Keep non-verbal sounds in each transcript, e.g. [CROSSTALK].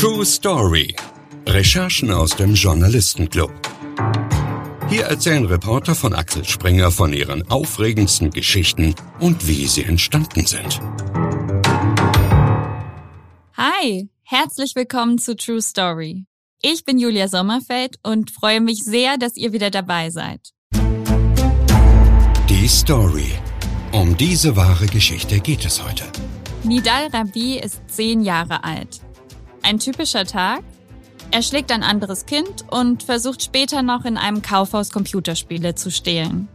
True Story. Recherchen aus dem Journalistenclub. Hier erzählen Reporter von Axel Springer von ihren aufregendsten Geschichten und wie sie entstanden sind. Hi, herzlich willkommen zu True Story. Ich bin Julia Sommerfeld und freue mich sehr, dass ihr wieder dabei seid. Die Story. Um diese wahre Geschichte geht es heute. Nidal Rabi ist zehn Jahre alt. Ein typischer Tag. Er schlägt ein anderes Kind und versucht später noch in einem Kaufhaus Computerspiele zu stehlen.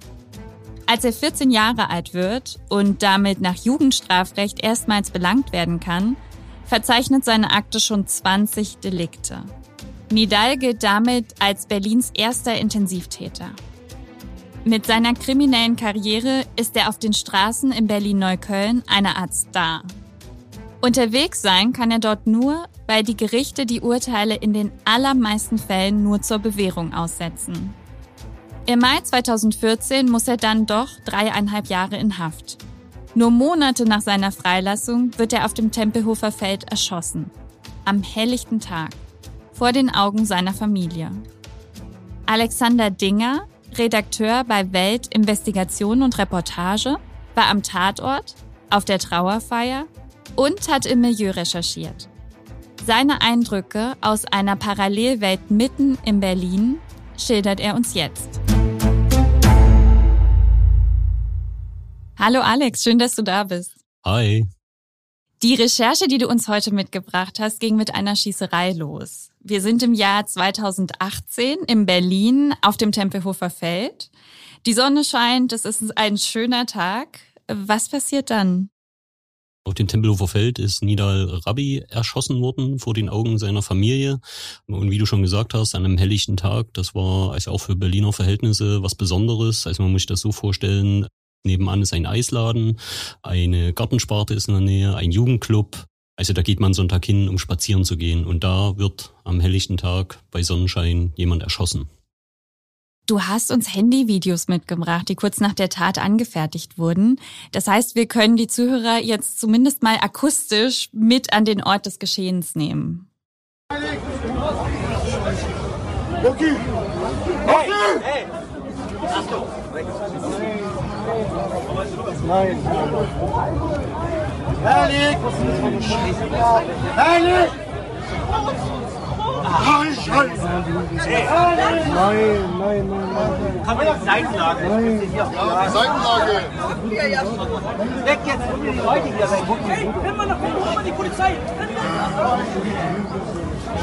Als er 14 Jahre alt wird und damit nach Jugendstrafrecht erstmals belangt werden kann, verzeichnet seine Akte schon 20 Delikte. Nidal gilt damit als Berlins erster Intensivtäter. Mit seiner kriminellen Karriere ist er auf den Straßen in Berlin-Neukölln eine Art Star. Unterwegs sein kann er dort nur, weil die Gerichte die Urteile in den allermeisten Fällen nur zur Bewährung aussetzen. Im Mai 2014 muss er dann doch dreieinhalb Jahre in Haft. Nur Monate nach seiner Freilassung wird er auf dem Tempelhofer Feld erschossen. Am helllichten Tag vor den Augen seiner Familie. Alexander Dinger, Redakteur bei Welt Investigation und Reportage, war am Tatort, auf der Trauerfeier und hat im Milieu recherchiert. Seine Eindrücke aus einer Parallelwelt mitten in Berlin schildert er uns jetzt. Hallo Alex, schön, dass du da bist. Hi. Die Recherche, die du uns heute mitgebracht hast, ging mit einer Schießerei los. Wir sind im Jahr 2018 in Berlin auf dem Tempelhofer Feld. Die Sonne scheint, es ist ein schöner Tag. Was passiert dann? Auf dem Tempelhofer Feld ist Nidal Rabi erschossen worden vor den Augen seiner Familie. Und wie du schon gesagt hast, an einem helllichten Tag, das war also auch für Berliner Verhältnisse was Besonderes. Also man muss sich das so vorstellen, nebenan ist ein Eisladen, eine Gartensparte ist in der Nähe, ein Jugendclub, also da geht man Sonntag hin, um spazieren zu gehen. Und da wird am helllichten Tag bei Sonnenschein jemand erschossen. Du hast uns Handyvideos mitgebracht, die kurz nach der Tat angefertigt wurden. Das heißt, wir können die Zuhörer jetzt zumindest mal akustisch mit an den Ort des Geschehens nehmen. Okay. Hey, hey. Nein. Herrlich! Herrlich! Nein, nein, nein. Kann man die Seitenlage? Nein. Seitenlage. Weg jetzt, die Leute hier weg. Hey, können wir noch kommen, die Polizei.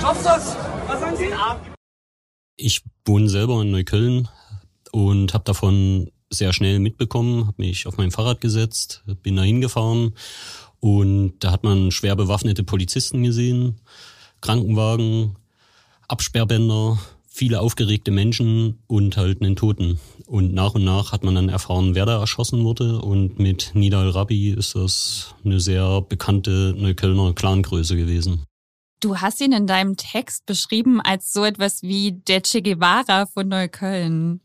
Schaffst das? Was sagen Sie? Ich wohne selber in Neukölln und habe davon sehr schnell mitbekommen, habe mich auf mein Fahrrad gesetzt, bin da hingefahren und da hat man schwer bewaffnete Polizisten gesehen, Krankenwagen, Absperrbänder, viele aufgeregte Menschen und halt einen Toten. Und nach und nach hat man dann erfahren, wer da erschossen wurde. Und mit Nidal Rabi ist das eine sehr bekannte Neuköllner Clangröße gewesen. Du hast ihn in deinem Text beschrieben als so etwas wie der Che Guevara von Neukölln.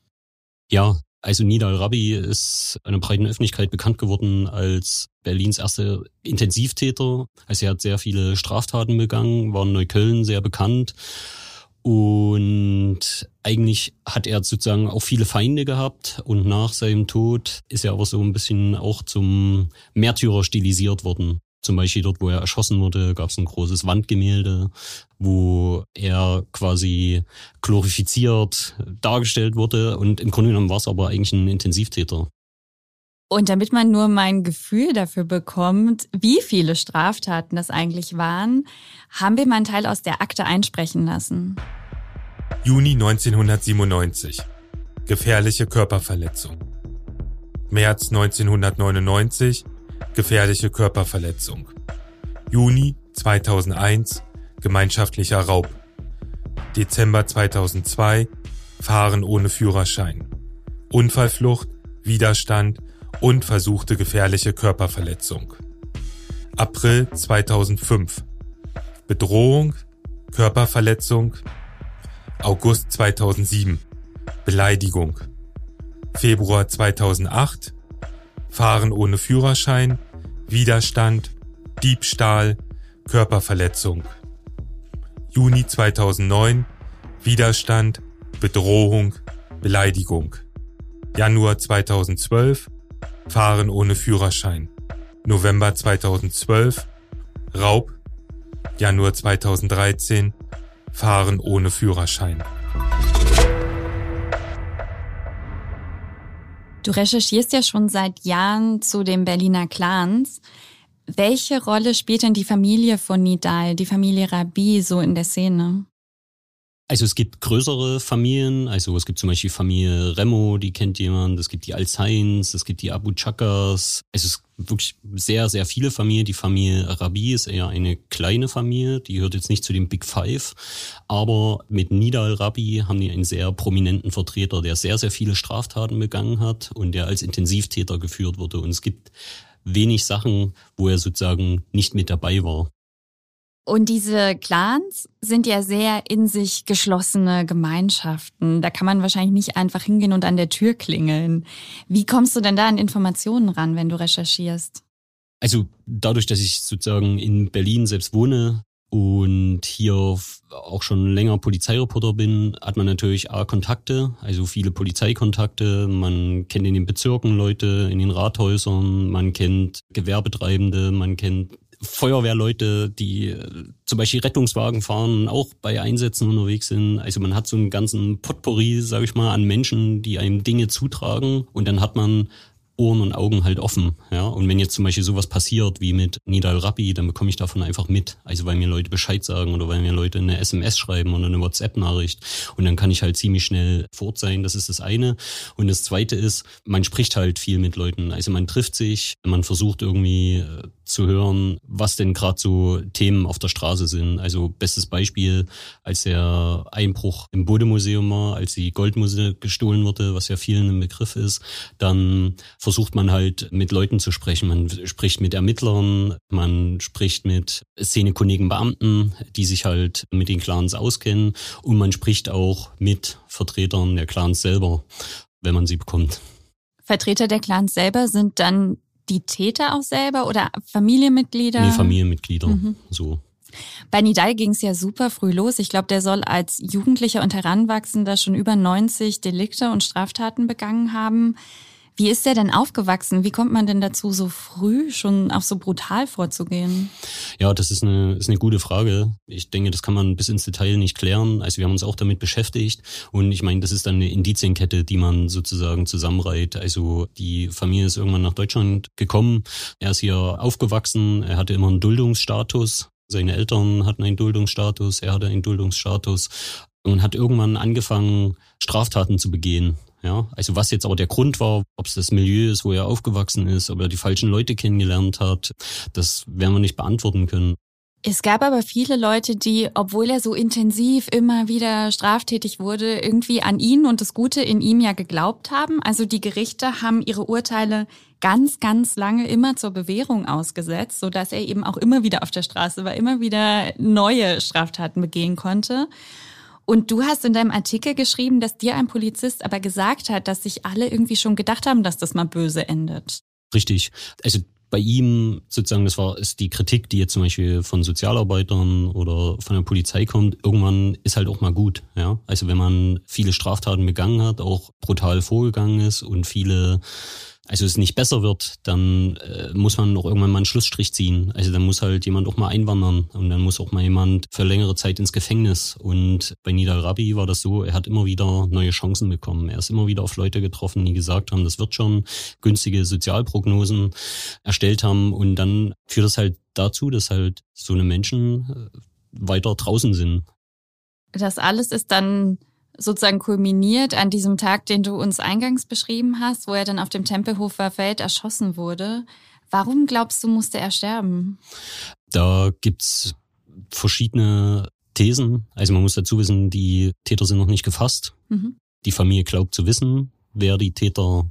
Ja, also Nidal Rabi ist einer breiten Öffentlichkeit bekannt geworden als Berlins erster Intensivtäter. Also er hat sehr viele Straftaten begangen, war in Neukölln sehr bekannt. Und eigentlich hat er sozusagen auch viele Feinde gehabt und nach seinem Tod ist er aber so ein bisschen auch zum Märtyrer stilisiert worden. Zum Beispiel dort, wo er erschossen wurde, gab es ein großes Wandgemälde, wo er quasi glorifiziert dargestellt wurde. Und im Grunde genommen war es aber eigentlich ein Intensivtäter. Und damit man nur mein Gefühl dafür bekommt, wie viele Straftaten das eigentlich waren, haben wir mal einen Teil aus der Akte einsprechen lassen. Juni 1997. Gefährliche Körperverletzung. März 1999 gefährliche Körperverletzung. Juni 2001 gemeinschaftlicher Raub. Dezember 2002 Fahren ohne Führerschein. Unfallflucht, Widerstand und versuchte gefährliche Körperverletzung. April 2005 Bedrohung, Körperverletzung. August 2007 Beleidigung. Februar 2008 Fahren ohne Führerschein, Widerstand, Diebstahl, Körperverletzung. Juni 2009 Widerstand, Bedrohung, Beleidigung. Januar 2012 Fahren ohne Führerschein. November 2012 Raub. Januar 2013 Fahren ohne Führerschein. Du recherchierst ja schon seit Jahren zu den Berliner Clans. Welche Rolle spielt denn die Familie von Nidal, die Familie Rabi, so in der Szene? Also es gibt größere Familien, also es gibt zum Beispiel Familie Remo, die kennt jemand, es gibt die Alzains, es gibt die Abu Chakas, also es gibt wirklich sehr, sehr viele Familien. Die Familie Rabi ist eher eine kleine Familie, die gehört jetzt nicht zu den Big Five, aber mit Nidal Rabi haben die einen sehr prominenten Vertreter, der sehr, sehr viele Straftaten begangen hat und der als Intensivtäter geführt wurde. Und es gibt wenig Sachen, wo er sozusagen nicht mit dabei war. Und diese Clans sind ja sehr in sich geschlossene Gemeinschaften. Da kann man wahrscheinlich nicht einfach hingehen und an der Tür klingeln. Wie kommst du denn da an Informationen ran, wenn du recherchierst? Also dadurch, dass ich sozusagen in Berlin selbst wohne und hier auch schon länger Polizeireporter bin, hat man natürlich A Kontakte, also viele Polizeikontakte. Man kennt in den Bezirken Leute, in den Rathäusern, man kennt Gewerbetreibende, man kennt Feuerwehrleute, die äh, zum Beispiel Rettungswagen fahren, auch bei Einsätzen unterwegs sind. Also man hat so einen ganzen Potpourri, sage ich mal, an Menschen, die einem Dinge zutragen. Und dann hat man Ohren und Augen halt offen. Ja? Und wenn jetzt zum Beispiel sowas passiert wie mit Nidal Rappi, dann bekomme ich davon einfach mit. Also weil mir Leute Bescheid sagen oder weil mir Leute eine SMS schreiben oder eine WhatsApp-Nachricht. Und dann kann ich halt ziemlich schnell fort sein. Das ist das eine. Und das zweite ist, man spricht halt viel mit Leuten. Also man trifft sich, man versucht irgendwie äh, zu hören, was denn gerade so Themen auf der Straße sind. Also bestes Beispiel, als der Einbruch im Bodemuseum war, als die Goldmuse gestohlen wurde, was ja vielen ein Begriff ist, dann versucht man halt mit Leuten zu sprechen. Man spricht mit Ermittlern, man spricht mit szenekundigen Beamten, die sich halt mit den Clans auskennen und man spricht auch mit Vertretern der Clans selber, wenn man sie bekommt. Vertreter der Clans selber sind dann die Täter auch selber oder Familienmitglieder? Nee, Familienmitglieder, mhm. so. Bei Nidal ging es ja super früh los. Ich glaube, der soll als Jugendlicher und Heranwachsender schon über 90 Delikte und Straftaten begangen haben. Wie ist der denn aufgewachsen? Wie kommt man denn dazu, so früh schon auch so brutal vorzugehen? Ja, das ist eine, ist eine gute Frage. Ich denke, das kann man bis ins Detail nicht klären. Also wir haben uns auch damit beschäftigt. Und ich meine, das ist dann eine Indizienkette, die man sozusagen zusammenreiht. Also die Familie ist irgendwann nach Deutschland gekommen. Er ist hier aufgewachsen. Er hatte immer einen Duldungsstatus. Seine Eltern hatten einen Duldungsstatus. Er hatte einen Duldungsstatus und hat irgendwann angefangen, Straftaten zu begehen. Ja, also was jetzt aber der Grund war, ob es das Milieu ist, wo er aufgewachsen ist, ob er die falschen Leute kennengelernt hat, das werden wir nicht beantworten können. Es gab aber viele Leute, die, obwohl er so intensiv immer wieder straftätig wurde, irgendwie an ihn und das Gute in ihm ja geglaubt haben. Also die Gerichte haben ihre Urteile ganz, ganz lange immer zur Bewährung ausgesetzt, so dass er eben auch immer wieder auf der Straße war, immer wieder neue Straftaten begehen konnte. Und du hast in deinem Artikel geschrieben, dass dir ein Polizist aber gesagt hat, dass sich alle irgendwie schon gedacht haben, dass das mal böse endet. Richtig. Also bei ihm sozusagen, das war ist die Kritik, die jetzt zum Beispiel von Sozialarbeitern oder von der Polizei kommt, irgendwann ist halt auch mal gut. Ja, also wenn man viele Straftaten begangen hat, auch brutal vorgegangen ist und viele also es nicht besser wird, dann äh, muss man auch irgendwann mal einen Schlussstrich ziehen. Also dann muss halt jemand auch mal einwandern und dann muss auch mal jemand für längere Zeit ins Gefängnis. Und bei Nidal Rabi war das so, er hat immer wieder neue Chancen bekommen. Er ist immer wieder auf Leute getroffen, die gesagt haben, das wird schon günstige Sozialprognosen erstellt haben. Und dann führt das halt dazu, dass halt so eine Menschen äh, weiter draußen sind. Das alles ist dann sozusagen kulminiert an diesem Tag, den du uns eingangs beschrieben hast, wo er dann auf dem Tempelhofer Feld erschossen wurde. Warum glaubst du, musste er sterben? Da gibt's verschiedene Thesen. Also man muss dazu wissen, die Täter sind noch nicht gefasst. Mhm. Die Familie glaubt zu wissen, wer die Täter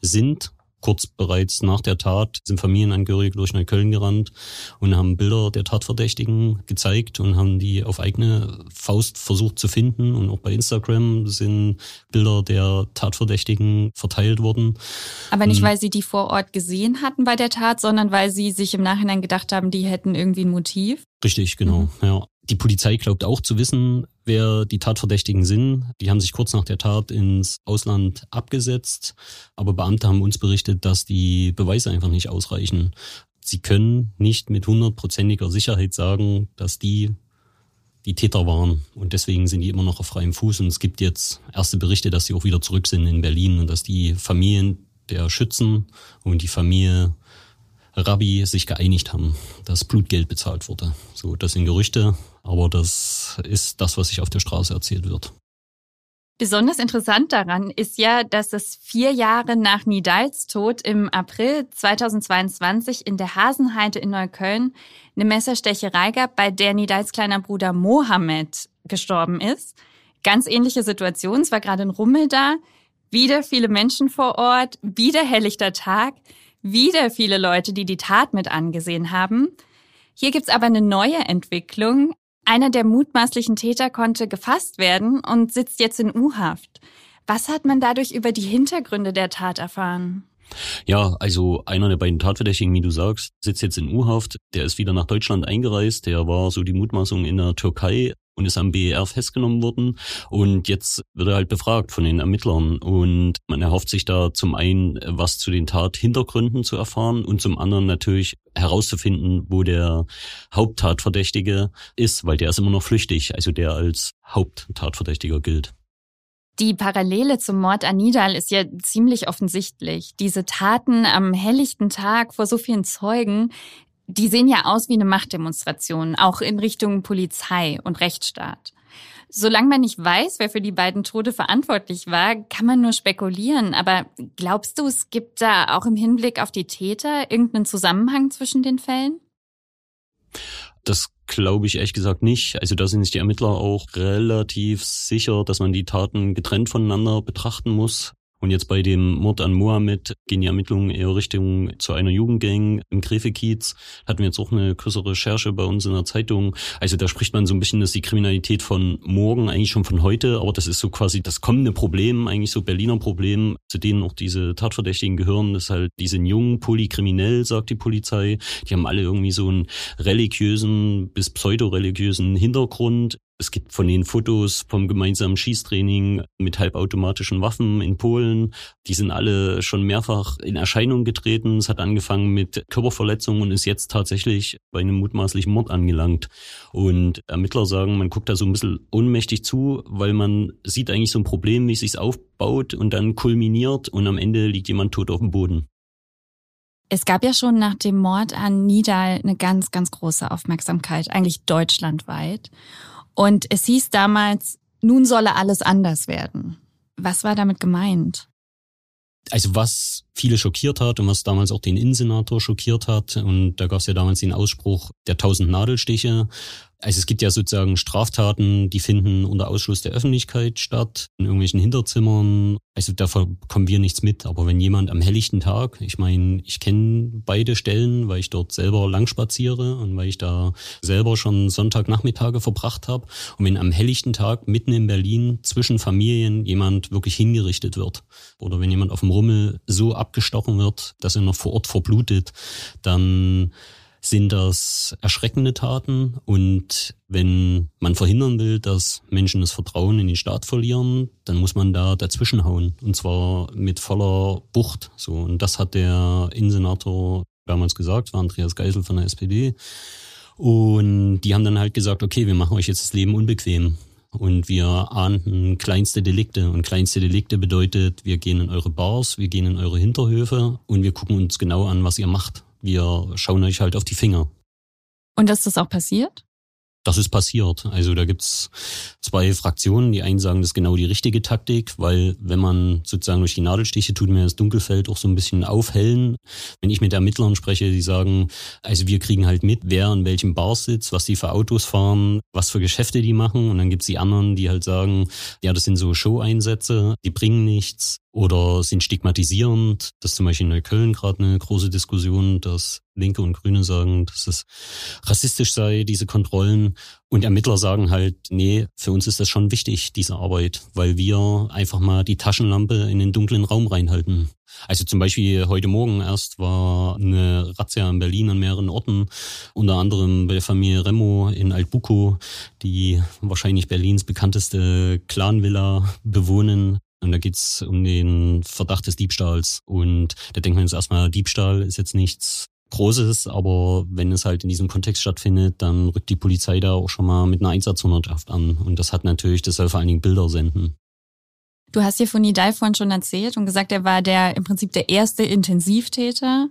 sind. Kurz bereits nach der Tat sind Familienangehörige durch Neukölln gerannt und haben Bilder der Tatverdächtigen gezeigt und haben die auf eigene Faust versucht zu finden. Und auch bei Instagram sind Bilder der Tatverdächtigen verteilt worden. Aber nicht, weil sie die vor Ort gesehen hatten bei der Tat, sondern weil sie sich im Nachhinein gedacht haben, die hätten irgendwie ein Motiv? Richtig, genau, mhm. ja. Die Polizei glaubt auch zu wissen, wer die Tatverdächtigen sind. Die haben sich kurz nach der Tat ins Ausland abgesetzt, aber Beamte haben uns berichtet, dass die Beweise einfach nicht ausreichen. Sie können nicht mit hundertprozentiger Sicherheit sagen, dass die die Täter waren und deswegen sind die immer noch auf freiem Fuß und es gibt jetzt erste Berichte, dass sie auch wieder zurück sind in Berlin und dass die Familien der Schützen und die Familie Rabbi sich geeinigt haben, dass Blutgeld bezahlt wurde. So, das sind Gerüchte, aber das ist das, was sich auf der Straße erzählt wird. Besonders interessant daran ist ja, dass es vier Jahre nach Nidals Tod im April 2022 in der Hasenheide in Neukölln eine Messerstecherei gab, bei der Nidals kleiner Bruder Mohammed gestorben ist. Ganz ähnliche Situation, es war gerade ein Rummel da, wieder viele Menschen vor Ort, wieder helllichter Tag, wieder viele Leute, die die Tat mit angesehen haben. Hier gibt's aber eine neue Entwicklung. Einer der mutmaßlichen Täter konnte gefasst werden und sitzt jetzt in U-Haft. Was hat man dadurch über die Hintergründe der Tat erfahren? Ja, also einer der beiden Tatverdächtigen, wie du sagst, sitzt jetzt in U-Haft. Der ist wieder nach Deutschland eingereist. Der war so die Mutmaßung in der Türkei und ist am BER festgenommen worden. Und jetzt wird er halt befragt von den Ermittlern. Und man erhofft sich da zum einen was zu den Tathintergründen zu erfahren und zum anderen natürlich herauszufinden, wo der Haupttatverdächtige ist, weil der ist immer noch flüchtig, also der als Haupttatverdächtiger gilt. Die Parallele zum Mord an Nidal ist ja ziemlich offensichtlich. Diese Taten am helllichten Tag vor so vielen Zeugen, die sehen ja aus wie eine Machtdemonstration, auch in Richtung Polizei und Rechtsstaat. Solange man nicht weiß, wer für die beiden Tode verantwortlich war, kann man nur spekulieren. Aber glaubst du, es gibt da auch im Hinblick auf die Täter irgendeinen Zusammenhang zwischen den Fällen? Das glaube ich ehrlich gesagt nicht. Also da sind sich die Ermittler auch relativ sicher, dass man die Taten getrennt voneinander betrachten muss. Und jetzt bei dem Mord an Mohammed gehen die Ermittlungen eher Richtung zu einer Jugendgang im Gräfekiez. Hatten wir jetzt auch eine größere Recherche bei uns in der Zeitung. Also da spricht man so ein bisschen, dass die Kriminalität von morgen eigentlich schon von heute, aber das ist so quasi das kommende Problem, eigentlich so Berliner Problem, zu denen auch diese Tatverdächtigen gehören. Das ist halt, die sind jung, polykriminell, sagt die Polizei. Die haben alle irgendwie so einen religiösen bis pseudoreligiösen Hintergrund. Es gibt von den Fotos vom gemeinsamen Schießtraining mit halbautomatischen Waffen in Polen. Die sind alle schon mehrfach in Erscheinung getreten. Es hat angefangen mit Körperverletzungen und ist jetzt tatsächlich bei einem mutmaßlichen Mord angelangt. Und Ermittler sagen, man guckt da so ein bisschen ohnmächtig zu, weil man sieht eigentlich so ein Problem, wie es sich aufbaut und dann kulminiert und am Ende liegt jemand tot auf dem Boden. Es gab ja schon nach dem Mord an Nidal eine ganz, ganz große Aufmerksamkeit, eigentlich deutschlandweit. Und es hieß damals, nun solle alles anders werden. Was war damit gemeint? Also was viele schockiert hat und was damals auch den Innensenator schockiert hat, und da gab es ja damals den Ausspruch der tausend Nadelstiche, also es gibt ja sozusagen Straftaten, die finden unter Ausschluss der Öffentlichkeit statt, in irgendwelchen Hinterzimmern. Also davon kommen wir nichts mit. Aber wenn jemand am helllichten Tag, ich meine, ich kenne beide Stellen, weil ich dort selber lang spaziere und weil ich da selber schon Sonntagnachmittage verbracht habe. Und wenn am helllichten Tag mitten in Berlin zwischen Familien jemand wirklich hingerichtet wird oder wenn jemand auf dem Rummel so abgestochen wird, dass er noch vor Ort verblutet, dann sind das erschreckende Taten. Und wenn man verhindern will, dass Menschen das Vertrauen in den Staat verlieren, dann muss man da dazwischenhauen. Und zwar mit voller Bucht. So. Und das hat der Innensenator damals gesagt, war Andreas Geisel von der SPD. Und die haben dann halt gesagt, okay, wir machen euch jetzt das Leben unbequem. Und wir ahnden kleinste Delikte. Und kleinste Delikte bedeutet, wir gehen in eure Bars, wir gehen in eure Hinterhöfe und wir gucken uns genau an, was ihr macht wir schauen euch halt auf die Finger. Und ist das auch passiert? Das ist passiert. Also da gibt's zwei Fraktionen. Die einen sagen, das ist genau die richtige Taktik, weil wenn man sozusagen durch die Nadelstiche tut mir das Dunkelfeld auch so ein bisschen aufhellen. Wenn ich mit Ermittlern spreche, die sagen, also wir kriegen halt mit, wer in welchem Bar sitzt, was die für Autos fahren, was für Geschäfte die machen. Und dann gibt's die anderen, die halt sagen, ja, das sind so Show-Einsätze, die bringen nichts oder sind stigmatisierend. Das ist zum Beispiel in Neukölln gerade eine große Diskussion, dass Linke und Grüne sagen, dass es rassistisch sei, diese Kontrollen. Und Ermittler sagen halt, nee, für uns ist das schon wichtig, diese Arbeit, weil wir einfach mal die Taschenlampe in den dunklen Raum reinhalten. Also zum Beispiel heute Morgen erst war eine Razzia in Berlin an mehreren Orten, unter anderem bei der Familie Remo in Altbuko, die wahrscheinlich Berlins bekannteste Clanvilla bewohnen. Und da geht's um den Verdacht des Diebstahls. Und da denkt man jetzt erstmal, Diebstahl ist jetzt nichts Großes, aber wenn es halt in diesem Kontext stattfindet, dann rückt die Polizei da auch schon mal mit einer Einsatzhundertschaft an. Und das hat natürlich, das soll vor allen Dingen Bilder senden. Du hast hier von Nidal vorhin schon erzählt und gesagt, er war der im Prinzip der erste Intensivtäter.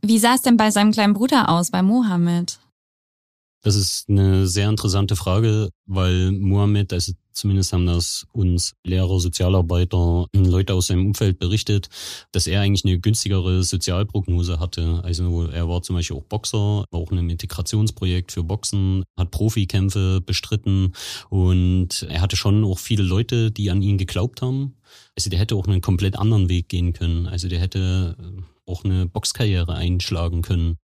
Wie sah es denn bei seinem kleinen Bruder aus, bei Mohammed? Das ist eine sehr interessante Frage, weil Mohammed, also zumindest haben das uns Lehrer, Sozialarbeiter, Leute aus seinem Umfeld berichtet, dass er eigentlich eine günstigere Sozialprognose hatte. Also er war zum Beispiel auch Boxer, war auch in einem Integrationsprojekt für Boxen, hat Profikämpfe bestritten und er hatte schon auch viele Leute, die an ihn geglaubt haben. Also der hätte auch einen komplett anderen Weg gehen können. Also der hätte auch eine Boxkarriere einschlagen können.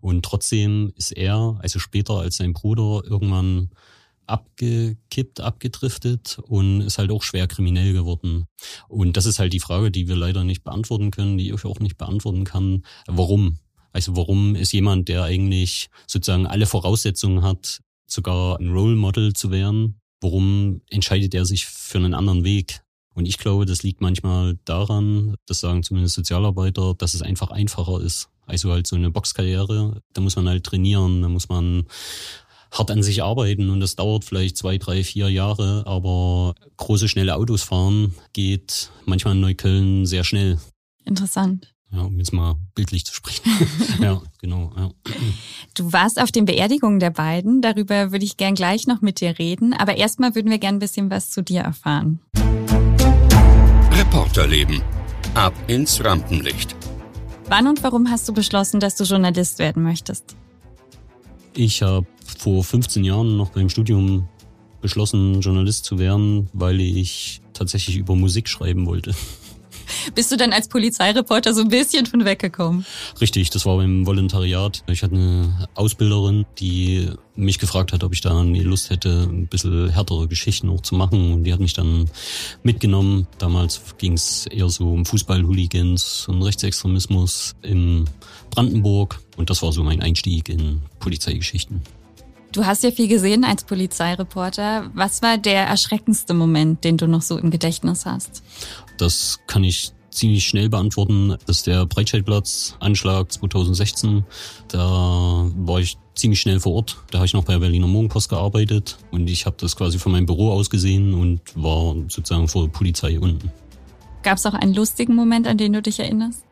Und trotzdem ist er, also später als sein Bruder, irgendwann abgekippt, abgedriftet und ist halt auch schwer kriminell geworden. Und das ist halt die Frage, die wir leider nicht beantworten können, die ich auch nicht beantworten kann. Warum? Also warum ist jemand, der eigentlich sozusagen alle Voraussetzungen hat, sogar ein Role Model zu werden, warum entscheidet er sich für einen anderen Weg? Und ich glaube, das liegt manchmal daran, das sagen zumindest Sozialarbeiter, dass es einfach einfacher ist. Also halt so eine Boxkarriere, da muss man halt trainieren, da muss man hart an sich arbeiten und das dauert vielleicht zwei, drei, vier Jahre, aber große, schnelle Autos fahren geht manchmal in Neukölln sehr schnell. Interessant. Ja, um jetzt mal bildlich zu sprechen. [LAUGHS] ja, genau. Ja. Du warst auf den Beerdigungen der beiden. Darüber würde ich gern gleich noch mit dir reden. Aber erstmal würden wir gern ein bisschen was zu dir erfahren. Reporterleben. Ab ins Rampenlicht. Wann und warum hast du beschlossen, dass du Journalist werden möchtest? Ich habe vor 15 Jahren noch beim Studium beschlossen, Journalist zu werden, weil ich tatsächlich über Musik schreiben wollte. Bist du dann als Polizeireporter so ein bisschen von weggekommen? Richtig, das war beim Volontariat. Ich hatte eine Ausbilderin, die mich gefragt hat, ob ich da Lust hätte, ein bisschen härtere Geschichten auch zu machen. Und die hat mich dann mitgenommen. Damals ging es eher so um Fußball-Hooligans und Rechtsextremismus in Brandenburg. Und das war so mein Einstieg in Polizeigeschichten. Du hast ja viel gesehen als Polizeireporter. Was war der erschreckendste Moment, den du noch so im Gedächtnis hast? Das kann ich ziemlich schnell beantworten. Das ist der Breitscheidplatz-Anschlag 2016. Da war ich ziemlich schnell vor Ort. Da habe ich noch bei der Berliner Morgenpost gearbeitet und ich habe das quasi von meinem Büro aus gesehen und war sozusagen vor der Polizei unten. Gab es auch einen lustigen Moment, an den du dich erinnerst?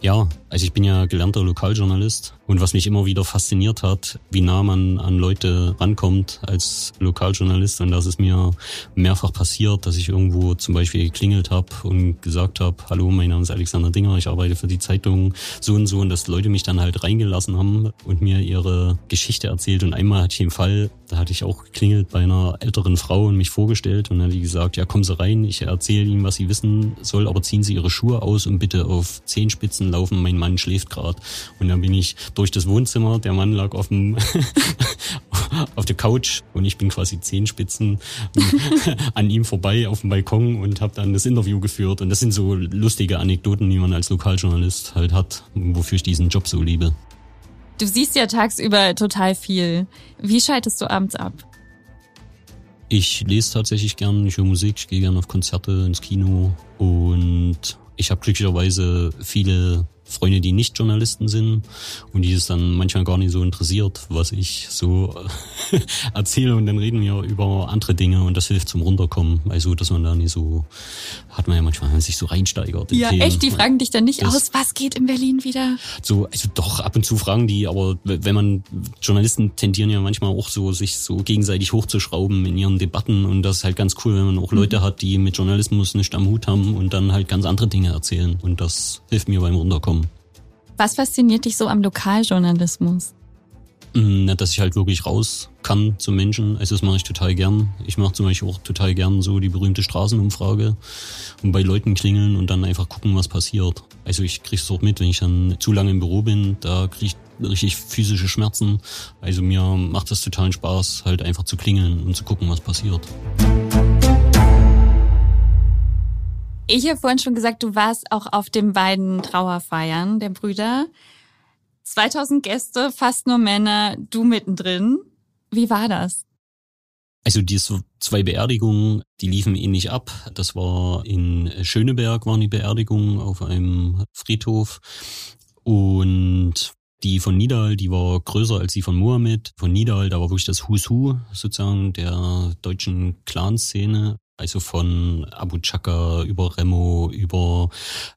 Ja, also ich bin ja gelernter Lokaljournalist und was mich immer wieder fasziniert hat, wie nah man an Leute rankommt als Lokaljournalist und das ist mir mehrfach passiert, dass ich irgendwo zum Beispiel geklingelt habe und gesagt habe, hallo, mein Name ist Alexander Dinger, ich arbeite für die Zeitung so und so. Und dass Leute mich dann halt reingelassen haben und mir ihre Geschichte erzählt. Und einmal hatte ich den Fall, da hatte ich auch geklingelt bei einer älteren Frau und mich vorgestellt. Und dann hat die gesagt, ja kommen Sie rein, ich erzähle Ihnen, was Sie wissen soll, aber ziehen Sie Ihre Schuhe aus und bitte auf Zehenspitzen laufen, mein Mann schläft gerade. Und dann bin ich durch das Wohnzimmer, der Mann lag auf dem [LAUGHS] auf der Couch und ich bin quasi Zehenspitzen [LAUGHS] an ihm vorbei auf dem Balkon und habe dann das Interview geführt. Und das sind so lustige Anekdoten, die man als Lokaljournalist halt hat, wofür ich diesen Job so liebe. Du siehst ja tagsüber total viel. Wie schaltest du abends ab? Ich lese tatsächlich gern, ich höre Musik, ich gehe gerne auf Konzerte, ins Kino und ich habe glücklicherweise viele Freunde, die nicht Journalisten sind und die es dann manchmal gar nicht so interessiert, was ich so [LAUGHS] erzähle und dann reden wir über andere Dinge und das hilft zum Runterkommen. Also, dass man da nicht so, hat man ja manchmal, wenn man sich so reinsteigert. Ja, Themen. echt, die fragen dich dann nicht das, aus, was geht in Berlin wieder? So, also doch, ab und zu fragen die, aber wenn man, Journalisten tendieren ja manchmal auch so, sich so gegenseitig hochzuschrauben in ihren Debatten und das ist halt ganz cool, wenn man auch Leute mhm. hat, die mit Journalismus nicht am Hut haben und dann halt ganz andere Dinge erzählen und das hilft mir beim Runterkommen. Was fasziniert dich so am Lokaljournalismus? Mm, dass ich halt wirklich raus kann zum Menschen. Also das mache ich total gern. Ich mache zum Beispiel auch total gern so die berühmte Straßenumfrage und bei Leuten klingeln und dann einfach gucken, was passiert. Also ich kriege es auch mit, wenn ich dann zu lange im Büro bin, da kriege ich richtig physische Schmerzen. Also mir macht das totalen Spaß, halt einfach zu klingeln und zu gucken, was passiert. Ich habe vorhin schon gesagt, du warst auch auf den beiden Trauerfeiern der Brüder. 2000 Gäste, fast nur Männer, du mittendrin. Wie war das? Also die zwei Beerdigungen, die liefen ähnlich ab. Das war in Schöneberg, waren die Beerdigungen auf einem Friedhof. Und die von Nidal, die war größer als die von Mohammed. Von Nidal, da war wirklich das Who's Who sozusagen der deutschen Clanszene. Also von Abu Chaka über Remo, über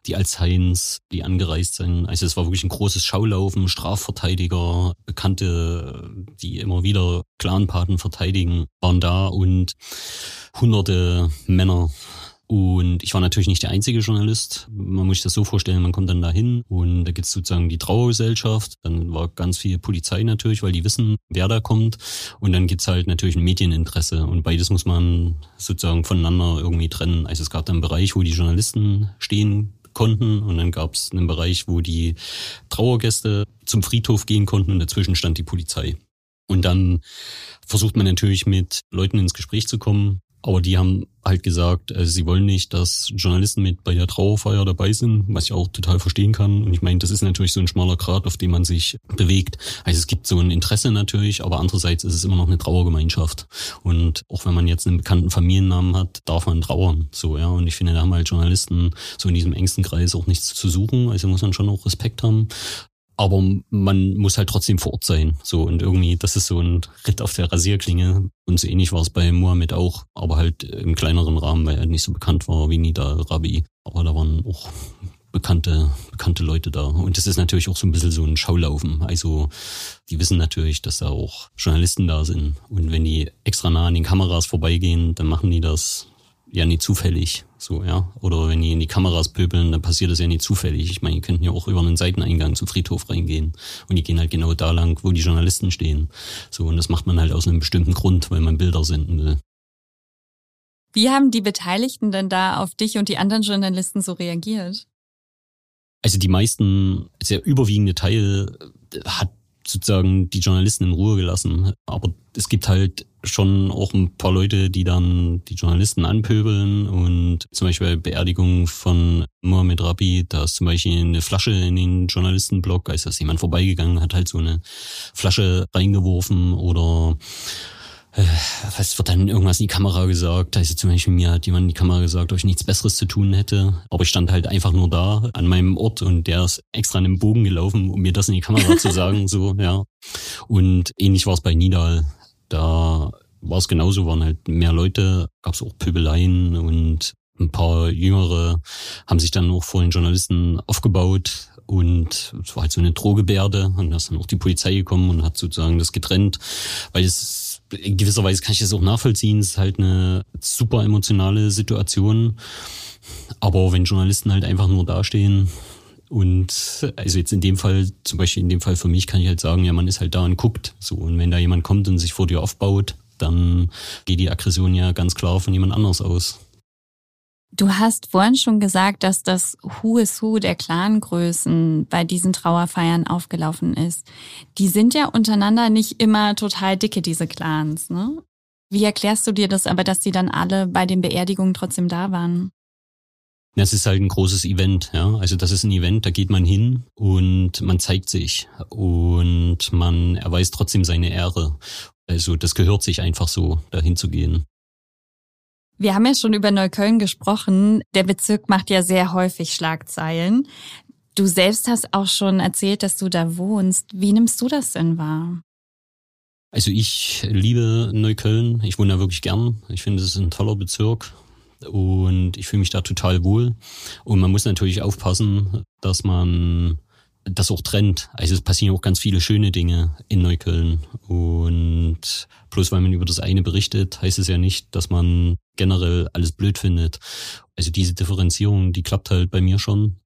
die Alzheims, die angereist sind. Also es war wirklich ein großes Schaulaufen, Strafverteidiger, Bekannte, die immer wieder Clanpaten verteidigen, waren da und hunderte Männer und ich war natürlich nicht der einzige Journalist. Man muss sich das so vorstellen, man kommt dann dahin und da gibt's sozusagen die Trauergesellschaft. Dann war ganz viel Polizei natürlich, weil die wissen, wer da kommt. Und dann gibt's halt natürlich ein Medieninteresse. Und beides muss man sozusagen voneinander irgendwie trennen. Also es gab dann einen Bereich, wo die Journalisten stehen konnten und dann gab's einen Bereich, wo die Trauergäste zum Friedhof gehen konnten und dazwischen stand die Polizei. Und dann versucht man natürlich mit Leuten ins Gespräch zu kommen, aber die haben halt gesagt, also sie wollen nicht, dass Journalisten mit bei der Trauerfeier dabei sind, was ich auch total verstehen kann. Und ich meine, das ist natürlich so ein schmaler Grad, auf dem man sich bewegt. Also es gibt so ein Interesse natürlich, aber andererseits ist es immer noch eine Trauergemeinschaft. Und auch wenn man jetzt einen bekannten Familiennamen hat, darf man trauern. So, ja. Und ich finde, da haben halt Journalisten so in diesem engsten Kreis auch nichts zu suchen. Also muss man schon auch Respekt haben aber man muss halt trotzdem vor Ort sein. So und irgendwie, das ist so ein Ritt auf der Rasierklinge. Und so ähnlich war es bei Mohammed auch, aber halt im kleineren Rahmen, weil er nicht so bekannt war wie Nida Rabi. Aber da waren auch bekannte, bekannte Leute da. Und das ist natürlich auch so ein bisschen so ein Schaulaufen. Also die wissen natürlich, dass da auch Journalisten da sind. Und wenn die extra nah an den Kameras vorbeigehen, dann machen die das ja nie zufällig. So, ja. Oder wenn die in die Kameras pöbeln, dann passiert das ja nie zufällig. Ich meine, die könnten ja auch über einen Seiteneingang zum Friedhof reingehen. Und die gehen halt genau da lang, wo die Journalisten stehen. So, und das macht man halt aus einem bestimmten Grund, weil man Bilder senden will. Wie haben die Beteiligten denn da auf dich und die anderen Journalisten so reagiert? Also die meisten, der überwiegende Teil hat sozusagen die Journalisten in Ruhe gelassen. Aber es gibt halt schon auch ein paar Leute, die dann die Journalisten anpöbeln und zum Beispiel bei Beerdigung von Mohamed Rabi, da ist zum Beispiel eine Flasche in den Journalistenblock, als ist jemand vorbeigegangen, hat halt so eine Flasche reingeworfen oder was wird dann irgendwas in die Kamera gesagt? Also zum Beispiel mir hat jemand in die Kamera gesagt, ob ich nichts Besseres zu tun hätte. Aber ich stand halt einfach nur da an meinem Ort und der ist extra in den Bogen gelaufen, um mir das in die Kamera zu sagen, [LAUGHS] so, ja. Und ähnlich war es bei Nidal. Da war es genauso, waren halt mehr Leute, gab es auch Pöbeleien und ein paar Jüngere haben sich dann auch vor den Journalisten aufgebaut und es war halt so eine Drohgebärde und da ist dann auch die Polizei gekommen und hat sozusagen das getrennt, weil es in gewisser Weise kann ich das auch nachvollziehen, es ist halt eine super emotionale Situation, aber wenn Journalisten halt einfach nur dastehen und also jetzt in dem Fall, zum Beispiel in dem Fall für mich, kann ich halt sagen, ja, man ist halt da und guckt. So, und wenn da jemand kommt und sich vor dir aufbaut, dann geht die Aggression ja ganz klar von jemand anders aus. Du hast vorhin schon gesagt, dass das Who is Who der Clangrößen bei diesen Trauerfeiern aufgelaufen ist. Die sind ja untereinander nicht immer total dicke, diese Clans, ne? Wie erklärst du dir das aber, dass die dann alle bei den Beerdigungen trotzdem da waren? Das ist halt ein großes Event, ja. Also das ist ein Event, da geht man hin und man zeigt sich und man erweist trotzdem seine Ehre. Also das gehört sich einfach so, dahin zu gehen. Wir haben ja schon über Neukölln gesprochen. Der Bezirk macht ja sehr häufig Schlagzeilen. Du selbst hast auch schon erzählt, dass du da wohnst. Wie nimmst du das denn wahr? Also ich liebe Neukölln. Ich wohne da wirklich gern. Ich finde, es ist ein toller Bezirk und ich fühle mich da total wohl. Und man muss natürlich aufpassen, dass man das auch trennt. Also es passieren auch ganz viele schöne Dinge in Neukölln. Und bloß weil man über das eine berichtet, heißt es ja nicht, dass man generell alles blöd findet. Also diese Differenzierung, die klappt halt bei mir schon.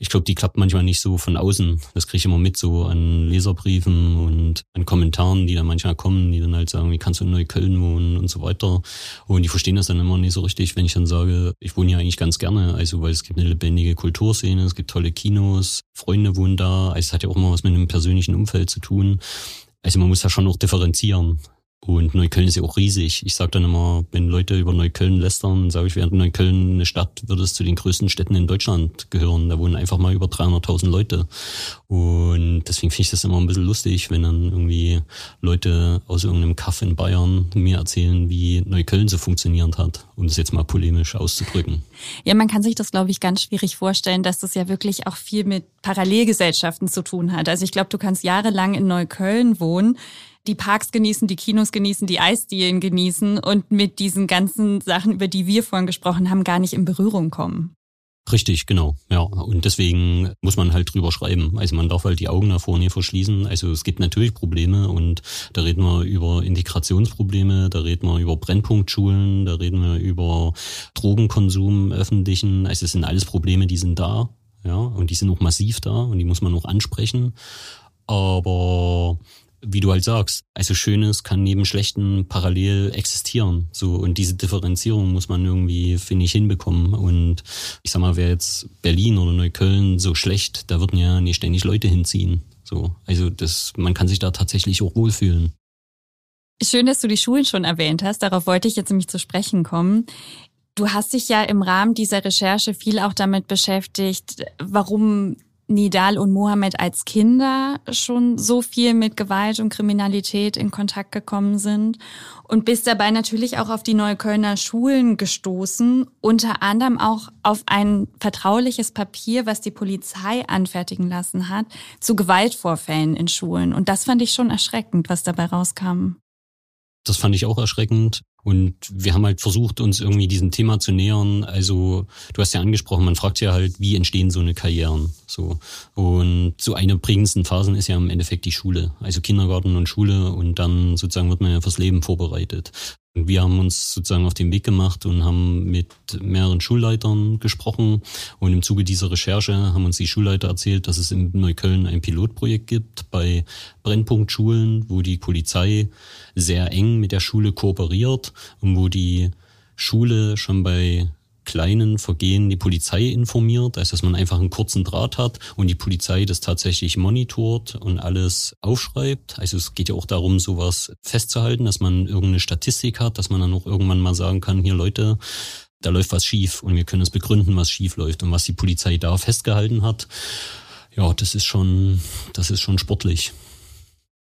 Ich glaube, die klappt manchmal nicht so von außen. Das kriege ich immer mit so an Leserbriefen und an Kommentaren, die dann manchmal kommen, die dann halt sagen, wie kannst du in Neukölln wohnen und so weiter. Und die verstehen das dann immer nicht so richtig, wenn ich dann sage, ich wohne ja eigentlich ganz gerne, also weil es gibt eine lebendige Kulturszene, es gibt tolle Kinos, Freunde wohnen da, also es hat ja auch immer was mit einem persönlichen Umfeld zu tun. Also man muss da schon auch differenzieren. Und Neukölln ist ja auch riesig. Ich sage dann immer, wenn Leute über Neukölln lästern, sage ich, während Neukölln eine Stadt, würde es zu den größten Städten in Deutschland gehören. Da wohnen einfach mal über 300.000 Leute. Und deswegen finde ich das immer ein bisschen lustig, wenn dann irgendwie Leute aus irgendeinem Kaff in Bayern mir erzählen, wie Neukölln so funktionierend hat, um das jetzt mal polemisch auszudrücken. Ja, man kann sich das, glaube ich, ganz schwierig vorstellen, dass das ja wirklich auch viel mit Parallelgesellschaften zu tun hat. Also ich glaube, du kannst jahrelang in Neukölln wohnen, die Parks genießen, die Kinos genießen, die Eisdielen genießen und mit diesen ganzen Sachen, über die wir vorhin gesprochen haben, gar nicht in Berührung kommen. Richtig, genau. Ja, und deswegen muss man halt drüber schreiben. Also man darf halt die Augen davor nie verschließen. Also es gibt natürlich Probleme und da reden wir über Integrationsprobleme, da reden wir über Brennpunktschulen, da reden wir über Drogenkonsum öffentlichen. Also es sind alles Probleme, die sind da. Ja, und die sind auch massiv da und die muss man auch ansprechen. Aber wie du halt sagst, also Schönes kann neben Schlechten parallel existieren. So, und diese Differenzierung muss man irgendwie, finde ich, hinbekommen. Und ich sag mal, wäre jetzt Berlin oder Neukölln so schlecht, da würden ja nicht ständig Leute hinziehen. So, also das, man kann sich da tatsächlich auch wohlfühlen. Schön, dass du die Schulen schon erwähnt hast. Darauf wollte ich jetzt nämlich zu sprechen kommen. Du hast dich ja im Rahmen dieser Recherche viel auch damit beschäftigt, warum Nidal und Mohammed als Kinder schon so viel mit Gewalt und Kriminalität in Kontakt gekommen sind und bist dabei natürlich auch auf die Neuköllner Schulen gestoßen, unter anderem auch auf ein vertrauliches Papier, was die Polizei anfertigen lassen hat, zu Gewaltvorfällen in Schulen. Und das fand ich schon erschreckend, was dabei rauskam. Das fand ich auch erschreckend. Und wir haben halt versucht, uns irgendwie diesem Thema zu nähern. Also, du hast ja angesprochen, man fragt ja halt, wie entstehen so eine Karrieren? So. Und so eine prägendsten Phasen ist ja im Endeffekt die Schule. Also Kindergarten und Schule und dann sozusagen wird man ja fürs Leben vorbereitet. Wir haben uns sozusagen auf den Weg gemacht und haben mit mehreren Schulleitern gesprochen. Und im Zuge dieser Recherche haben uns die Schulleiter erzählt, dass es in Neukölln ein Pilotprojekt gibt bei Brennpunktschulen, wo die Polizei sehr eng mit der Schule kooperiert und wo die Schule schon bei kleinen Vergehen die Polizei informiert, also dass man einfach einen kurzen Draht hat und die Polizei das tatsächlich monitort und alles aufschreibt. Also es geht ja auch darum, sowas festzuhalten, dass man irgendeine Statistik hat, dass man dann auch irgendwann mal sagen kann, hier Leute, da läuft was schief und wir können es begründen, was schief läuft und was die Polizei da festgehalten hat. Ja, das ist schon, das ist schon sportlich.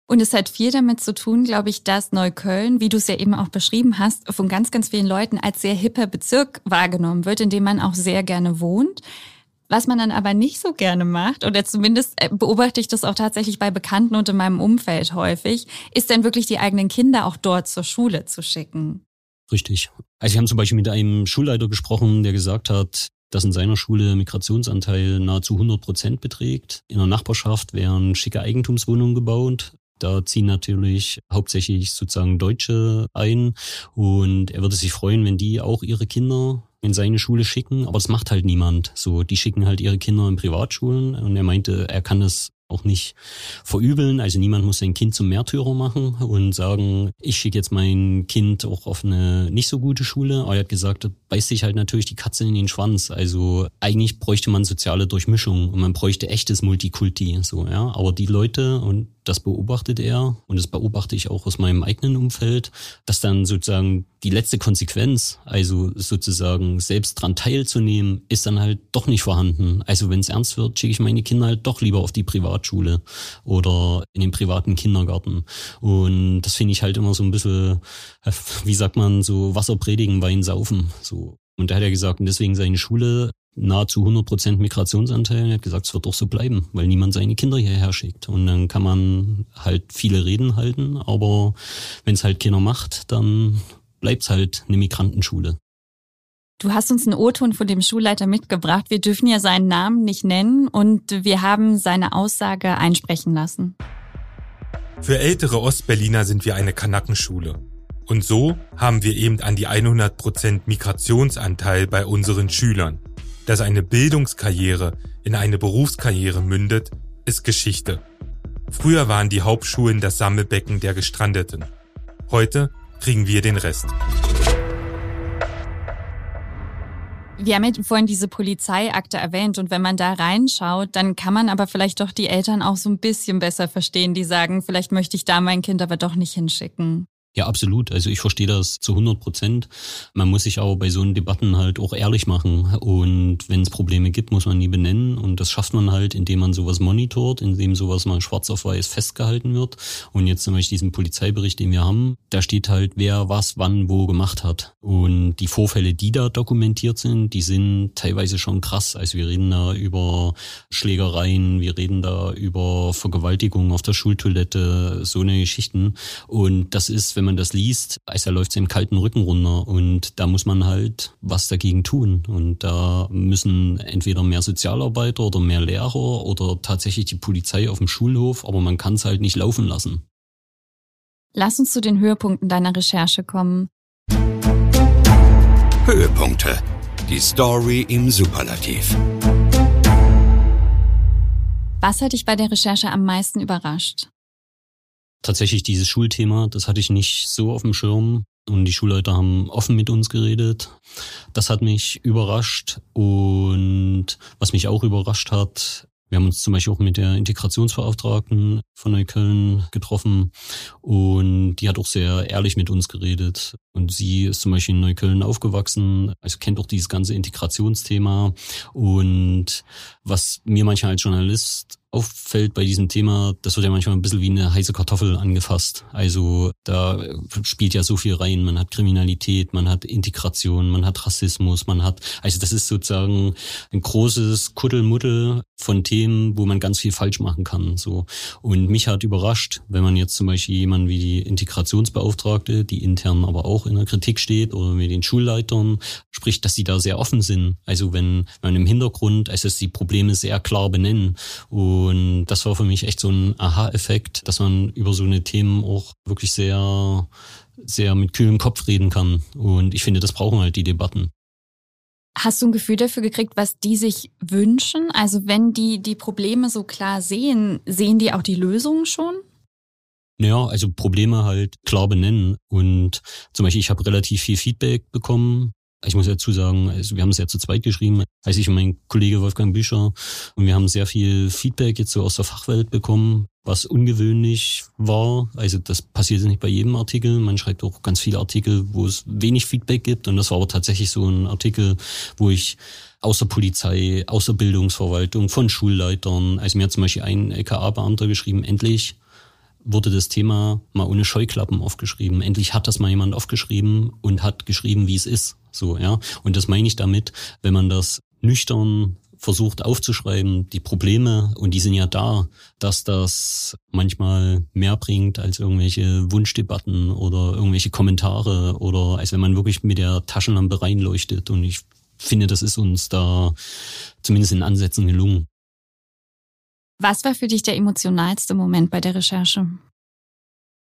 Und es hat viel damit zu tun, glaube ich, dass Neukölln, wie du es ja eben auch beschrieben hast, von ganz, ganz vielen Leuten als sehr hipper Bezirk wahrgenommen wird, in dem man auch sehr gerne wohnt. Was man dann aber nicht so gerne macht, oder zumindest äh, beobachte ich das auch tatsächlich bei Bekannten und in meinem Umfeld häufig, ist dann wirklich die eigenen Kinder auch dort zur Schule zu schicken. Richtig. Also wir haben zum Beispiel mit einem Schulleiter gesprochen, der gesagt hat, dass in seiner Schule Migrationsanteil nahezu 100 Prozent beträgt. In der Nachbarschaft werden schicke Eigentumswohnungen gebaut. Da ziehen natürlich hauptsächlich sozusagen Deutsche ein und er würde sich freuen, wenn die auch ihre Kinder in seine Schule schicken, aber das macht halt niemand. So, die schicken halt ihre Kinder in Privatschulen und er meinte, er kann das auch nicht verübeln. Also niemand muss sein Kind zum Märtyrer machen und sagen, ich schicke jetzt mein Kind auch auf eine nicht so gute Schule. Aber er hat gesagt, beißt sich halt natürlich die Katze in den Schwanz. Also eigentlich bräuchte man soziale Durchmischung und man bräuchte echtes Multikulti. So, ja. Aber die Leute, und das beobachtet er und das beobachte ich auch aus meinem eigenen Umfeld, dass dann sozusagen die letzte Konsequenz, also sozusagen selbst dran teilzunehmen, ist dann halt doch nicht vorhanden. Also wenn es ernst wird, schicke ich meine Kinder halt doch lieber auf die Privatschule oder in den privaten Kindergarten. Und das finde ich halt immer so ein bisschen, wie sagt man, so Wasser predigen, Wein saufen. So. Und da hat er gesagt, und deswegen seine Schule nahezu 100 Prozent Migrationsanteil. Er hat gesagt, es wird doch so bleiben, weil niemand seine Kinder hierher schickt. Und dann kann man halt viele Reden halten, aber wenn es halt keiner macht, dann bleibt es halt eine Migrantenschule. Du hast uns einen O-Ton von dem Schulleiter mitgebracht. Wir dürfen ja seinen Namen nicht nennen und wir haben seine Aussage einsprechen lassen. Für ältere Ostberliner sind wir eine Kanackenschule. Und so haben wir eben an die 100% Migrationsanteil bei unseren Schülern. dass eine Bildungskarriere in eine Berufskarriere mündet, ist Geschichte. Früher waren die Hauptschulen das Sammelbecken der Gestrandeten. Heute kriegen wir den Rest. Wir haben ja vorhin diese Polizeiakte erwähnt und wenn man da reinschaut, dann kann man aber vielleicht doch die Eltern auch so ein bisschen besser verstehen, die sagen, vielleicht möchte ich da mein Kind aber doch nicht hinschicken. Ja, absolut. Also ich verstehe das zu 100 Prozent. Man muss sich aber bei so einen Debatten halt auch ehrlich machen. Und wenn es Probleme gibt, muss man die benennen. Und das schafft man halt, indem man sowas monitort, indem sowas mal schwarz auf weiß festgehalten wird. Und jetzt zum Beispiel diesen Polizeibericht, den wir haben, da steht halt, wer was wann wo gemacht hat. Und die Vorfälle, die da dokumentiert sind, die sind teilweise schon krass. Also wir reden da über Schlägereien, wir reden da über Vergewaltigung auf der Schultoilette, so eine Geschichten. Und das ist, wenn wenn man das liest, also läuft es im kalten Rücken runter und da muss man halt was dagegen tun. Und da müssen entweder mehr Sozialarbeiter oder mehr Lehrer oder tatsächlich die Polizei auf dem Schulhof, aber man kann es halt nicht laufen lassen. Lass uns zu den Höhepunkten deiner Recherche kommen. Höhepunkte. Die Story im Superlativ. Was hat dich bei der Recherche am meisten überrascht? Tatsächlich dieses Schulthema, das hatte ich nicht so auf dem Schirm. Und die Schulleiter haben offen mit uns geredet. Das hat mich überrascht. Und was mich auch überrascht hat, wir haben uns zum Beispiel auch mit der Integrationsbeauftragten von Neukölln getroffen und die hat auch sehr ehrlich mit uns geredet. Und sie ist zum Beispiel in Neukölln aufgewachsen, also kennt auch dieses ganze Integrationsthema. Und was mir manchmal als Journalist auffällt bei diesem Thema, das wird ja manchmal ein bisschen wie eine heiße Kartoffel angefasst. Also da spielt ja so viel rein. Man hat Kriminalität, man hat Integration, man hat Rassismus, man hat, also das ist sozusagen ein großes Kuddelmuddel von Themen, wo man ganz viel falsch machen kann. So. Und mich hat überrascht, wenn man jetzt zum Beispiel jemanden wie die Integrationsbeauftragte, die intern aber auch in der Kritik steht, oder mit den Schulleitern spricht, dass sie da sehr offen sind. Also wenn man im Hintergrund, also die Probleme sehr klar benennen und und das war für mich echt so ein Aha-Effekt, dass man über so eine Themen auch wirklich sehr, sehr mit kühlem Kopf reden kann. Und ich finde, das brauchen halt die Debatten. Hast du ein Gefühl dafür gekriegt, was die sich wünschen? Also wenn die die Probleme so klar sehen, sehen die auch die Lösungen schon? Naja, also Probleme halt klar benennen. Und zum Beispiel, ich habe relativ viel Feedback bekommen ich muss dazu sagen, also wir haben es ja zu zweit geschrieben, also ich und mein Kollege Wolfgang Büscher. Und wir haben sehr viel Feedback jetzt so aus der Fachwelt bekommen, was ungewöhnlich war. Also das passiert nicht bei jedem Artikel. Man schreibt auch ganz viele Artikel, wo es wenig Feedback gibt. Und das war aber tatsächlich so ein Artikel, wo ich aus der Polizei, aus der Bildungsverwaltung, von Schulleitern, also mir hat zum Beispiel ein LKA-Beamter geschrieben, endlich wurde das Thema mal ohne Scheuklappen aufgeschrieben. Endlich hat das mal jemand aufgeschrieben und hat geschrieben, wie es ist. So, ja. Und das meine ich damit, wenn man das nüchtern versucht aufzuschreiben, die Probleme, und die sind ja da, dass das manchmal mehr bringt als irgendwelche Wunschdebatten oder irgendwelche Kommentare oder als wenn man wirklich mit der Taschenlampe reinleuchtet. Und ich finde, das ist uns da zumindest in Ansätzen gelungen. Was war für dich der emotionalste Moment bei der Recherche?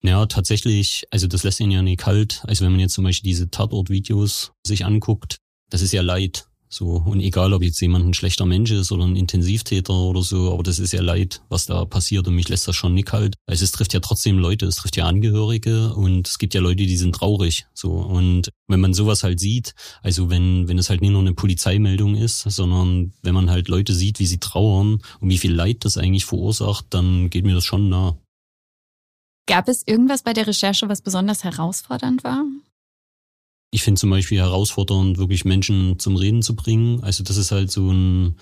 Ja, tatsächlich, also das lässt ihn ja nicht kalt. Also wenn man jetzt zum Beispiel diese Tatort-Videos sich anguckt, das ist ja Leid. So, und egal, ob jetzt jemand ein schlechter Mensch ist oder ein Intensivtäter oder so, aber das ist ja Leid, was da passiert und mich lässt das schon nicht kalt. Also es trifft ja trotzdem Leute, es trifft ja Angehörige und es gibt ja Leute, die sind traurig. So, und wenn man sowas halt sieht, also wenn, wenn es halt nicht nur eine Polizeimeldung ist, sondern wenn man halt Leute sieht, wie sie trauern und wie viel Leid das eigentlich verursacht, dann geht mir das schon nah. Gab es irgendwas bei der Recherche, was besonders herausfordernd war? Ich finde zum Beispiel herausfordernd, wirklich Menschen zum Reden zu bringen. Also das ist halt so ein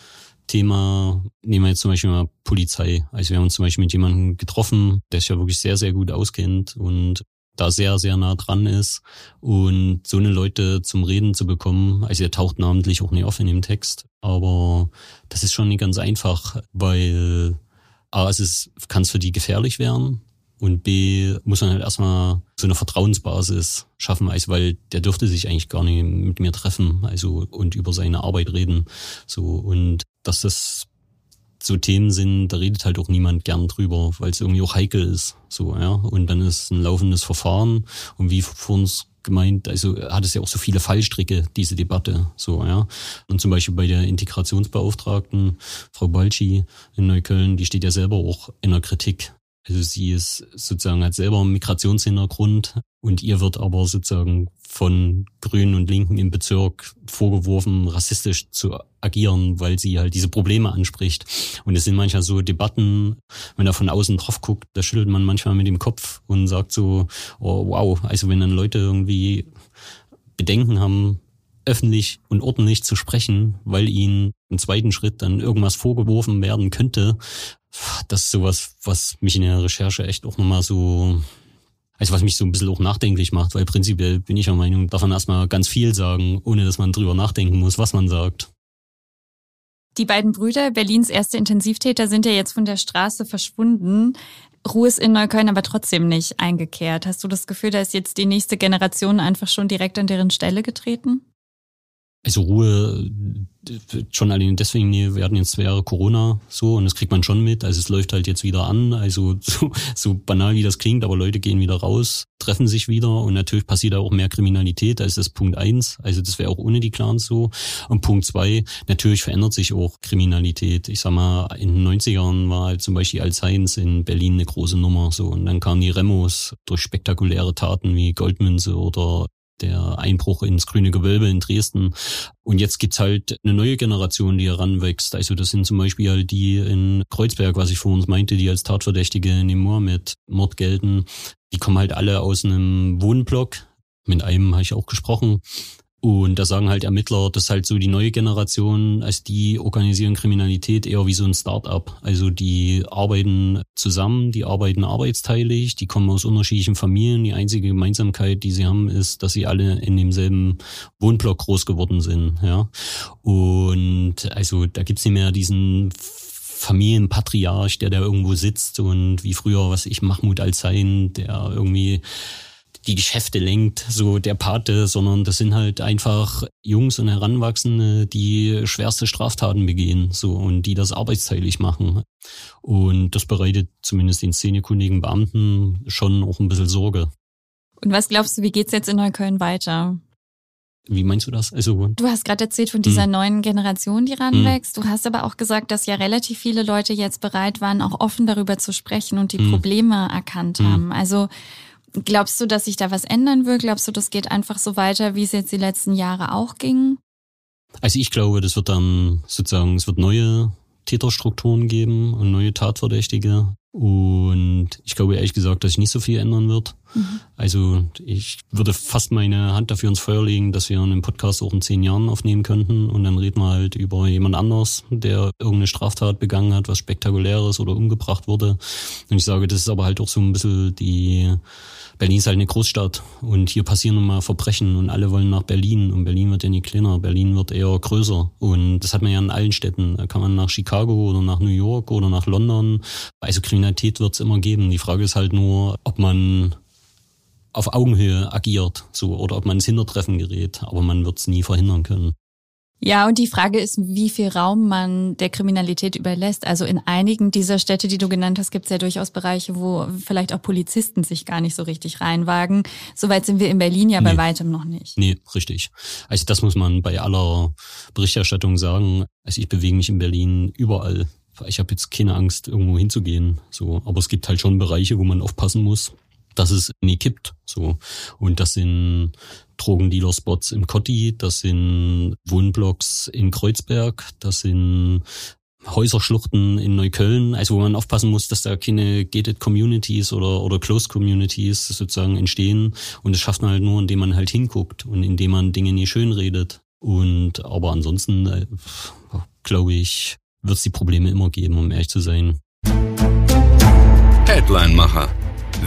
Thema, nehmen wir jetzt zum Beispiel mal Polizei. Also wir haben uns zum Beispiel mit jemandem getroffen, der sich ja wirklich sehr, sehr gut auskennt und da sehr, sehr nah dran ist. Und so eine Leute zum Reden zu bekommen, also er taucht namentlich auch nicht auf in dem Text, aber das ist schon nicht ganz einfach, weil A, es ist, kann es für die gefährlich werden und B, muss man halt erstmal so eine Vertrauensbasis schaffen, also weil der dürfte sich eigentlich gar nicht mit mir treffen, also und über seine Arbeit reden. So, und dass das so Themen sind, da redet halt auch niemand gern drüber, weil es irgendwie auch heikel ist. So, ja. Und dann ist ein laufendes Verfahren. Und wie vor uns gemeint, also hat es ja auch so viele Fallstricke, diese Debatte, so, ja. Und zum Beispiel bei der Integrationsbeauftragten, Frau Balci in Neukölln, die steht ja selber auch in der Kritik also sie ist sozusagen hat selber einen Migrationshintergrund und ihr wird aber sozusagen von Grünen und Linken im Bezirk vorgeworfen, rassistisch zu agieren, weil sie halt diese Probleme anspricht. Und es sind manchmal so Debatten, wenn er von außen drauf guckt, da schüttelt man manchmal mit dem Kopf und sagt so, oh wow, also wenn dann Leute irgendwie Bedenken haben, öffentlich und ordentlich zu sprechen, weil ihnen im zweiten Schritt dann irgendwas vorgeworfen werden könnte, das ist sowas, was mich in der Recherche echt auch nochmal so, also was mich so ein bisschen auch nachdenklich macht, weil prinzipiell bin ich der Meinung, darf man erstmal ganz viel sagen, ohne dass man drüber nachdenken muss, was man sagt. Die beiden Brüder, Berlins erste Intensivtäter, sind ja jetzt von der Straße verschwunden. Ruhe ist in Neukölln aber trotzdem nicht eingekehrt. Hast du das Gefühl, da ist jetzt die nächste Generation einfach schon direkt an deren Stelle getreten? Also Ruhe schon allein deswegen, wir hatten jetzt zwei Jahre Corona so und das kriegt man schon mit. Also es läuft halt jetzt wieder an. Also [LAUGHS] so, so banal wie das klingt, aber Leute gehen wieder raus, treffen sich wieder und natürlich passiert da auch mehr Kriminalität. Das ist das Punkt eins. Also das wäre auch ohne die Clans so. Und Punkt zwei, natürlich verändert sich auch Kriminalität. Ich sag mal, in den 90ern war halt zum Beispiel Alzheims in Berlin eine große Nummer so und dann kamen die Remos durch spektakuläre Taten wie Goldmünze oder der Einbruch ins grüne Gewölbe in Dresden. Und jetzt gibt's halt eine neue Generation, die heranwächst. Also das sind zum Beispiel halt die in Kreuzberg, was ich vor uns meinte, die als Tatverdächtige in dem Mohammed-Mord gelten. Die kommen halt alle aus einem Wohnblock. Mit einem habe ich auch gesprochen. Und da sagen halt Ermittler, das ist halt so die neue Generation, als die organisieren Kriminalität eher wie so ein Start-up. Also die arbeiten zusammen, die arbeiten arbeitsteilig, die kommen aus unterschiedlichen Familien. Die einzige Gemeinsamkeit, die sie haben, ist, dass sie alle in demselben Wohnblock groß geworden sind. Ja. Und also da gibt's nicht mehr diesen Familienpatriarch, der da irgendwo sitzt und wie früher, was ich, Mahmoud Al-Zain, der irgendwie die Geschäfte lenkt, so der Pate, sondern das sind halt einfach Jungs und Heranwachsende, die schwerste Straftaten begehen, so und die das arbeitsteilig machen. Und das bereitet zumindest den szenekundigen Beamten schon auch ein bisschen Sorge. Und was glaubst du, wie geht's jetzt in Neukölln weiter? Wie meinst du das? Also, du hast gerade erzählt von dieser hm. neuen Generation, die ranwächst. Hm. Du hast aber auch gesagt, dass ja relativ viele Leute jetzt bereit waren, auch offen darüber zu sprechen und die hm. Probleme erkannt hm. haben. Also Glaubst du, dass sich da was ändern wird? Glaubst du, das geht einfach so weiter, wie es jetzt die letzten Jahre auch ging? Also ich glaube, das wird dann sozusagen, es wird neue Täterstrukturen geben und neue Tatverdächtige. Und ich glaube ehrlich gesagt, dass sich nicht so viel ändern wird. Mhm. Also ich würde fast meine Hand dafür ins Feuer legen, dass wir einen Podcast auch in zehn Jahren aufnehmen könnten und dann reden wir halt über jemand anders, der irgendeine Straftat begangen hat, was spektakuläres oder umgebracht wurde. Und ich sage, das ist aber halt auch so ein bisschen die Berlin ist halt eine Großstadt und hier passieren immer Verbrechen und alle wollen nach Berlin und Berlin wird ja nicht kleiner, Berlin wird eher größer und das hat man ja in allen Städten. Da kann man nach Chicago oder nach New York oder nach London. Also Kriminalität wird es immer geben. Die Frage ist halt nur, ob man auf Augenhöhe agiert, so oder ob man ins Hintertreffen gerät, aber man wird es nie verhindern können. Ja, und die Frage ist, wie viel Raum man der Kriminalität überlässt. Also in einigen dieser Städte, die du genannt hast, gibt es ja durchaus Bereiche, wo vielleicht auch Polizisten sich gar nicht so richtig reinwagen. Soweit sind wir in Berlin ja nee. bei weitem noch nicht. Nee, richtig. Also das muss man bei aller Berichterstattung sagen. Also ich bewege mich in Berlin überall. Ich habe jetzt keine Angst, irgendwo hinzugehen. So, aber es gibt halt schon Bereiche, wo man aufpassen muss dass es nie kippt. So. Und das sind Drogendealer-Spots im Kotti, das sind Wohnblocks in Kreuzberg, das sind Häuserschluchten in Neukölln, also wo man aufpassen muss, dass da keine gated Communities oder, oder closed Communities sozusagen entstehen. Und das schafft man halt nur, indem man halt hinguckt und indem man Dinge nie schön redet. Und aber ansonsten, äh, glaube ich, wird es die Probleme immer geben, um ehrlich zu sein. Headline-Macher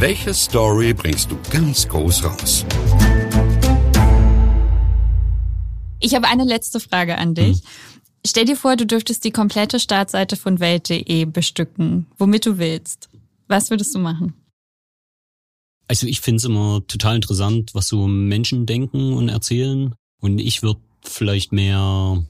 welche Story bringst du ganz groß raus? Ich habe eine letzte Frage an dich. Hm. Stell dir vor, du dürftest die komplette Startseite von Welt.de bestücken, womit du willst. Was würdest du machen? Also ich finde es immer total interessant, was so Menschen denken und erzählen. Und ich würde vielleicht mehr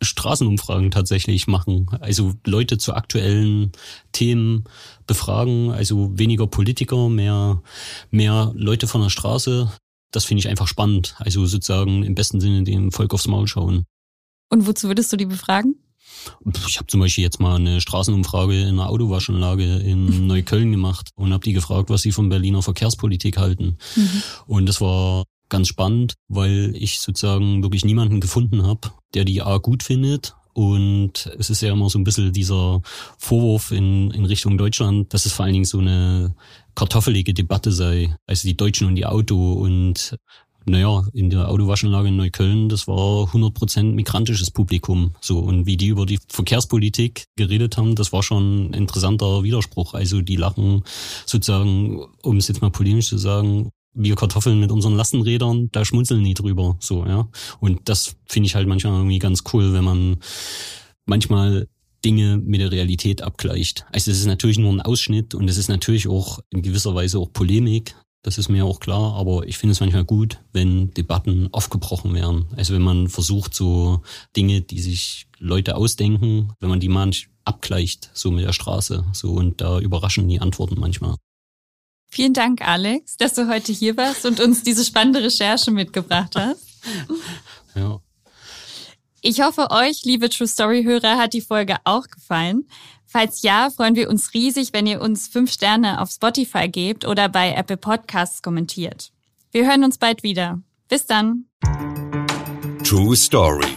Straßenumfragen tatsächlich machen. Also Leute zu aktuellen Themen befragen. Also weniger Politiker, mehr, mehr Leute von der Straße. das finde ich einfach spannend. Also sozusagen im besten Sinne dem Volk aufs Maul schauen. Und wozu würdest du die befragen? Ich habe zum Beispiel jetzt mal eine Straßenumfrage in einer Autowaschanlage in [LAUGHS] Neukölln gemacht und habe die gefragt, was sie von Berliner Verkehrspolitik halten. Mhm. Und das war ganz spannend, weil ich sozusagen wirklich niemanden gefunden habe, der die A gut findet und es ist ja immer so ein bisschen dieser Vorwurf in, in Richtung Deutschland, dass es vor allen Dingen so eine kartoffelige Debatte sei. Also die Deutschen und die Auto und naja, in der Autowaschanlage in Neukölln, das war 100% migrantisches Publikum. So, und wie die über die Verkehrspolitik geredet haben, das war schon ein interessanter Widerspruch. Also die lachen sozusagen, um es jetzt mal polemisch zu sagen, wir Kartoffeln mit unseren Lastenrädern, da schmunzeln die drüber, so, ja. Und das finde ich halt manchmal irgendwie ganz cool, wenn man manchmal Dinge mit der Realität abgleicht. Also es ist natürlich nur ein Ausschnitt und es ist natürlich auch in gewisser Weise auch Polemik, das ist mir auch klar, aber ich finde es manchmal gut, wenn Debatten aufgebrochen werden. Also wenn man versucht, so Dinge, die sich Leute ausdenken, wenn man die manch abgleicht, so mit der Straße, so und da überraschen die Antworten manchmal. Vielen Dank, Alex, dass du heute hier warst und uns diese spannende Recherche mitgebracht hast. ja. Ich hoffe, euch, liebe True Story Hörer, hat die Folge auch gefallen. Falls ja, freuen wir uns riesig, wenn ihr uns fünf Sterne auf Spotify gebt oder bei Apple Podcasts kommentiert. Wir hören uns bald wieder. Bis dann. True Story.